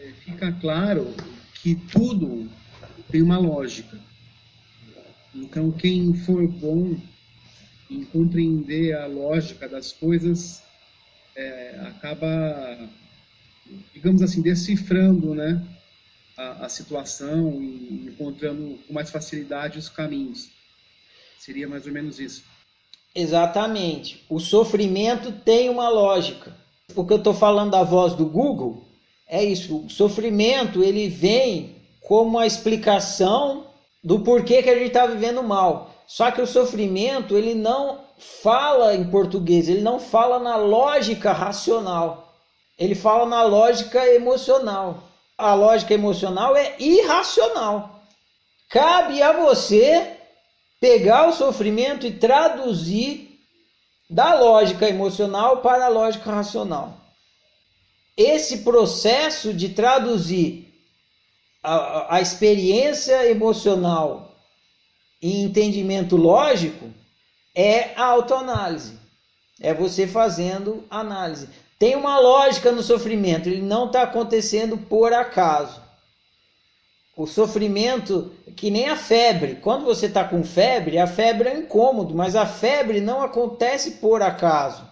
é, fica claro que tudo tem uma lógica. Então, quem for bom em compreender a lógica das coisas é, acaba, digamos assim, decifrando né, a, a situação e encontrando com mais facilidade os caminhos. Seria mais ou menos isso. Exatamente. O sofrimento tem uma lógica. O que eu estou falando da voz do Google é isso. O sofrimento ele vem como a explicação do porquê que a gente está vivendo mal. Só que o sofrimento ele não fala em português, ele não fala na lógica racional. Ele fala na lógica emocional. A lógica emocional é irracional. Cabe a você pegar o sofrimento e traduzir da lógica emocional para a lógica racional. Esse processo de traduzir a, a experiência emocional em entendimento lógico é a autoanálise. É você fazendo análise. Tem uma lógica no sofrimento, ele não está acontecendo por acaso. O sofrimento, que nem a febre. Quando você está com febre, a febre é incômodo, mas a febre não acontece por acaso.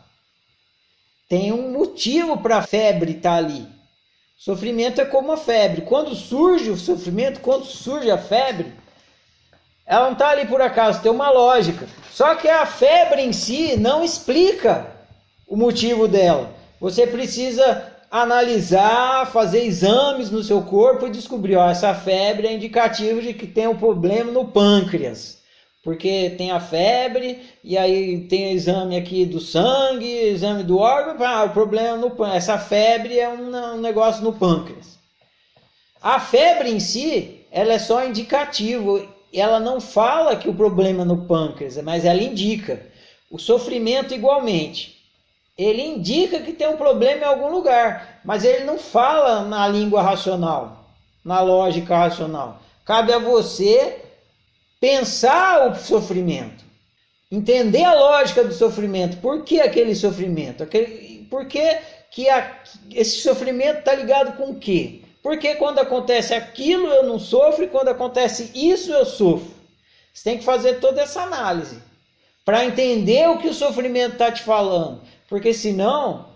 Tem um motivo para a febre estar tá ali. Sofrimento é como a febre. Quando surge o sofrimento, quando surge a febre, ela não está ali por acaso, tem uma lógica. Só que a febre em si não explica o motivo dela. Você precisa analisar, fazer exames no seu corpo e descobrir, ó, essa febre é indicativo de que tem um problema no pâncreas. Porque tem a febre, e aí tem exame aqui do sangue, exame do órgão, ah, o problema no pâncreas. Essa febre é um, um negócio no pâncreas. A febre em si, ela é só indicativo, ela não fala que o problema é no pâncreas, mas ela indica. O sofrimento igualmente ele indica que tem um problema em algum lugar, mas ele não fala na língua racional, na lógica racional. Cabe a você pensar o sofrimento, entender a lógica do sofrimento. Por que aquele sofrimento? Aquele, por que, que a, esse sofrimento está ligado com o quê? Porque quando acontece aquilo eu não sofro e quando acontece isso eu sofro. Você tem que fazer toda essa análise para entender o que o sofrimento está te falando. Porque senão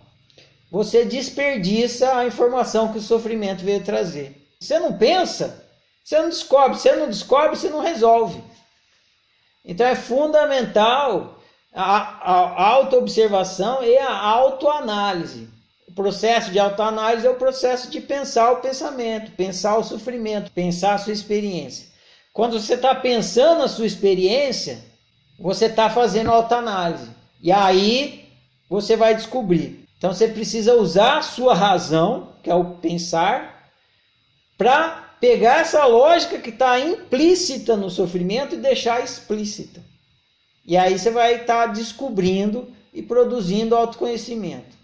você desperdiça a informação que o sofrimento veio trazer. Você não pensa, você não descobre. Você não descobre, você não resolve. Então é fundamental a, a, autoobservação e a autoanálise. O processo de autoanálise é o processo de pensar o pensamento, pensar o sofrimento, pensar a sua experiência. Quando você está pensando a sua experiência, você está fazendo autoanálise. E aí você vai descobrir. Então você precisa usar a sua razão, que é o pensar, para pegar essa lógica que está implícita no sofrimento e deixar explícita. E aí você vai estar tá descobrindo e produzindo autoconhecimento.